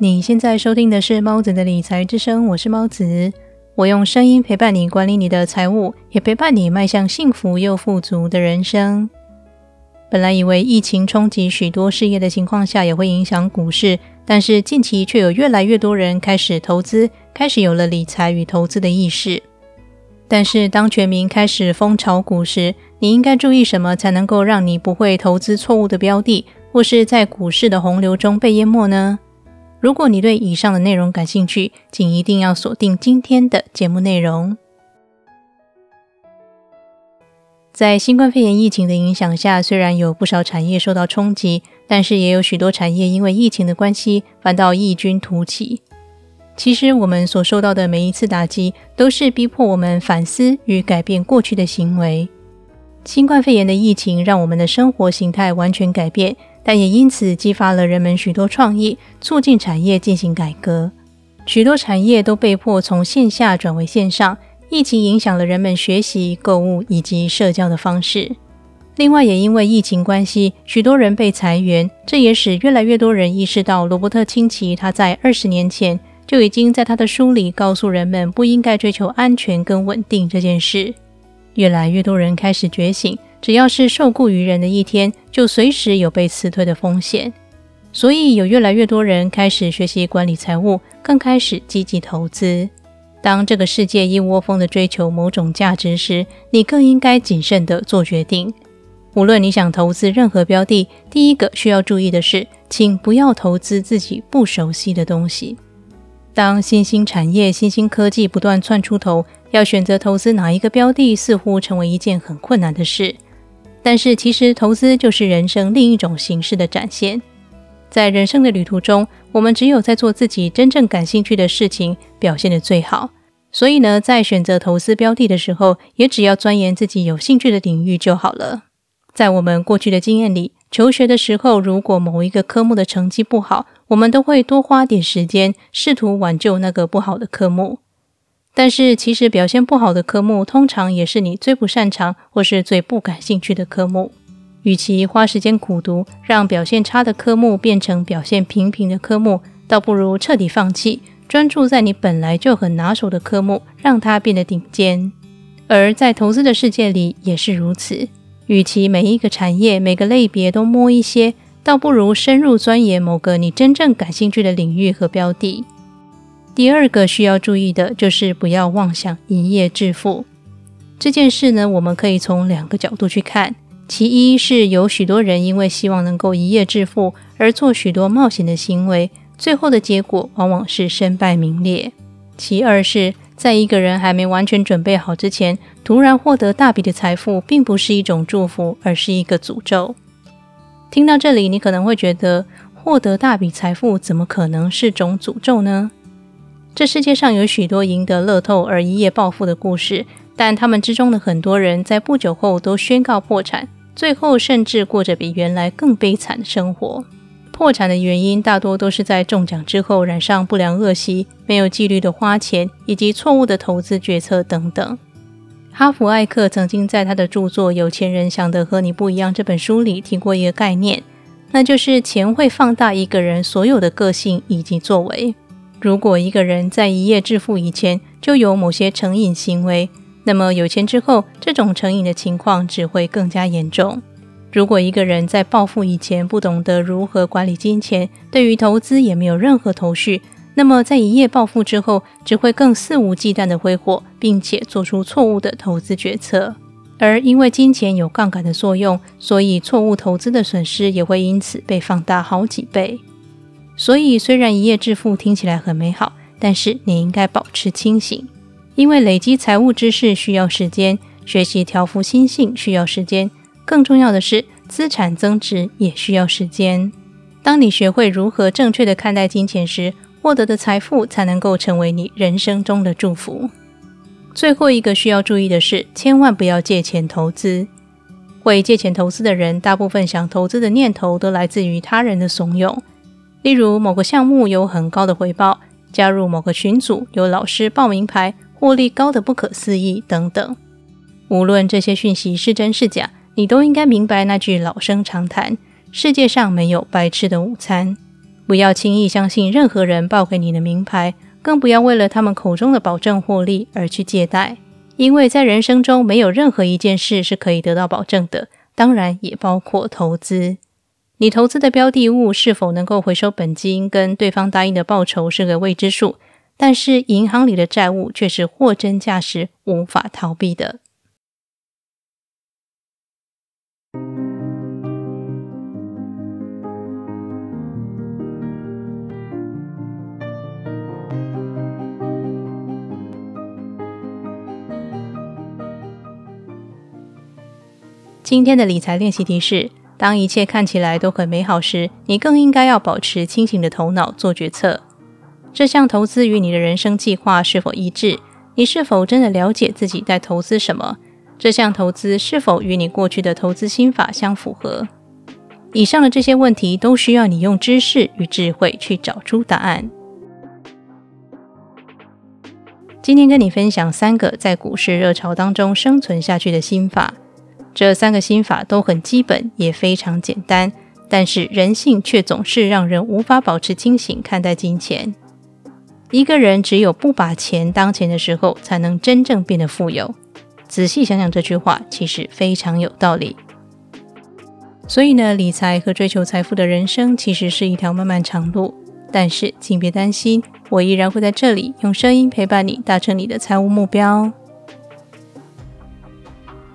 你现在收听的是猫子的理财之声，我是猫子，我用声音陪伴你管理你的财务，也陪伴你迈向幸福又富足的人生。本来以为疫情冲击许多事业的情况下，也会影响股市，但是近期却有越来越多人开始投资，开始有了理财与投资的意识。但是当全民开始疯炒股时，你应该注意什么，才能够让你不会投资错误的标的，或是在股市的洪流中被淹没呢？如果你对以上的内容感兴趣，请一定要锁定今天的节目内容。在新冠肺炎疫情的影响下，虽然有不少产业受到冲击，但是也有许多产业因为疫情的关系，反倒异军突起。其实，我们所受到的每一次打击，都是逼迫我们反思与改变过去的行为。新冠肺炎的疫情让我们的生活形态完全改变。但也因此激发了人们许多创意，促进产业进行改革。许多产业都被迫从线下转为线上。疫情影响了人们学习、购物以及社交的方式。另外，也因为疫情关系，许多人被裁员，这也使越来越多人意识到，罗伯特清崎他在二十年前就已经在他的书里告诉人们，不应该追求安全跟稳定这件事。越来越多人开始觉醒。只要是受雇于人的一天，就随时有被辞退的风险。所以有越来越多人开始学习管理财务，更开始积极投资。当这个世界一窝蜂的追求某种价值时，你更应该谨慎的做决定。无论你想投资任何标的，第一个需要注意的是，请不要投资自己不熟悉的东西。当新兴产业、新兴科技不断窜出头，要选择投资哪一个标的，似乎成为一件很困难的事。但是，其实投资就是人生另一种形式的展现。在人生的旅途中，我们只有在做自己真正感兴趣的事情，表现得最好。所以呢，在选择投资标的的时候，也只要钻研自己有兴趣的领域就好了。在我们过去的经验里，求学的时候，如果某一个科目的成绩不好，我们都会多花点时间，试图挽救那个不好的科目。但是，其实表现不好的科目，通常也是你最不擅长或是最不感兴趣的科目。与其花时间苦读，让表现差的科目变成表现平平的科目，倒不如彻底放弃，专注在你本来就很拿手的科目，让它变得顶尖。而在投资的世界里也是如此。与其每一个产业、每个类别都摸一些，倒不如深入钻研某个你真正感兴趣的领域和标的。第二个需要注意的就是不要妄想一夜致富这件事呢，我们可以从两个角度去看。其一是有许多人因为希望能够一夜致富而做许多冒险的行为，最后的结果往往是身败名裂。其二是在一个人还没完全准备好之前，突然获得大笔的财富，并不是一种祝福，而是一个诅咒。听到这里，你可能会觉得，获得大笔财富怎么可能是种诅咒呢？这世界上有许多赢得乐透而一夜暴富的故事，但他们之中的很多人在不久后都宣告破产，最后甚至过着比原来更悲惨的生活。破产的原因大多都是在中奖之后染上不良恶习、没有纪律的花钱以及错误的投资决策等等。哈弗艾克曾经在他的著作《有钱人想的和你不一样》这本书里提过一个概念，那就是钱会放大一个人所有的个性以及作为。如果一个人在一夜致富以前就有某些成瘾行为，那么有钱之后，这种成瘾的情况只会更加严重。如果一个人在暴富以前不懂得如何管理金钱，对于投资也没有任何头绪，那么在一夜暴富之后，只会更肆无忌惮的挥霍，并且做出错误的投资决策。而因为金钱有杠杆的作用，所以错误投资的损失也会因此被放大好几倍。所以，虽然一夜致富听起来很美好，但是你应该保持清醒，因为累积财务知识需要时间，学习调服心性需要时间，更重要的是资产增值也需要时间。当你学会如何正确的看待金钱时，获得的财富才能够成为你人生中的祝福。最后一个需要注意的是，千万不要借钱投资。会借钱投资的人，大部分想投资的念头都来自于他人的怂恿。例如，某个项目有很高的回报，加入某个群组有老师报名牌，获利高的不可思议等等。无论这些讯息是真是假，你都应该明白那句老生常谈：世界上没有白吃的午餐。不要轻易相信任何人报给你的名牌，更不要为了他们口中的保证获利而去借贷，因为在人生中没有任何一件事是可以得到保证的，当然也包括投资。你投资的标的物是否能够回收本金，跟对方答应的报酬是个未知数，但是银行里的债务却是货真价实、无法逃避的。今天的理财练习题是：当一切看起来都很美好时，你更应该要保持清醒的头脑做决策。这项投资与你的人生计划是否一致？你是否真的了解自己在投资什么？这项投资是否与你过去的投资心法相符合？以上的这些问题都需要你用知识与智慧去找出答案。今天跟你分享三个在股市热潮当中生存下去的心法。这三个心法都很基本，也非常简单，但是人性却总是让人无法保持清醒看待金钱。一个人只有不把钱当钱的时候，才能真正变得富有。仔细想想这句话，其实非常有道理。所以呢，理财和追求财富的人生其实是一条漫漫长路。但是，请别担心，我依然会在这里用声音陪伴你，达成你的财务目标。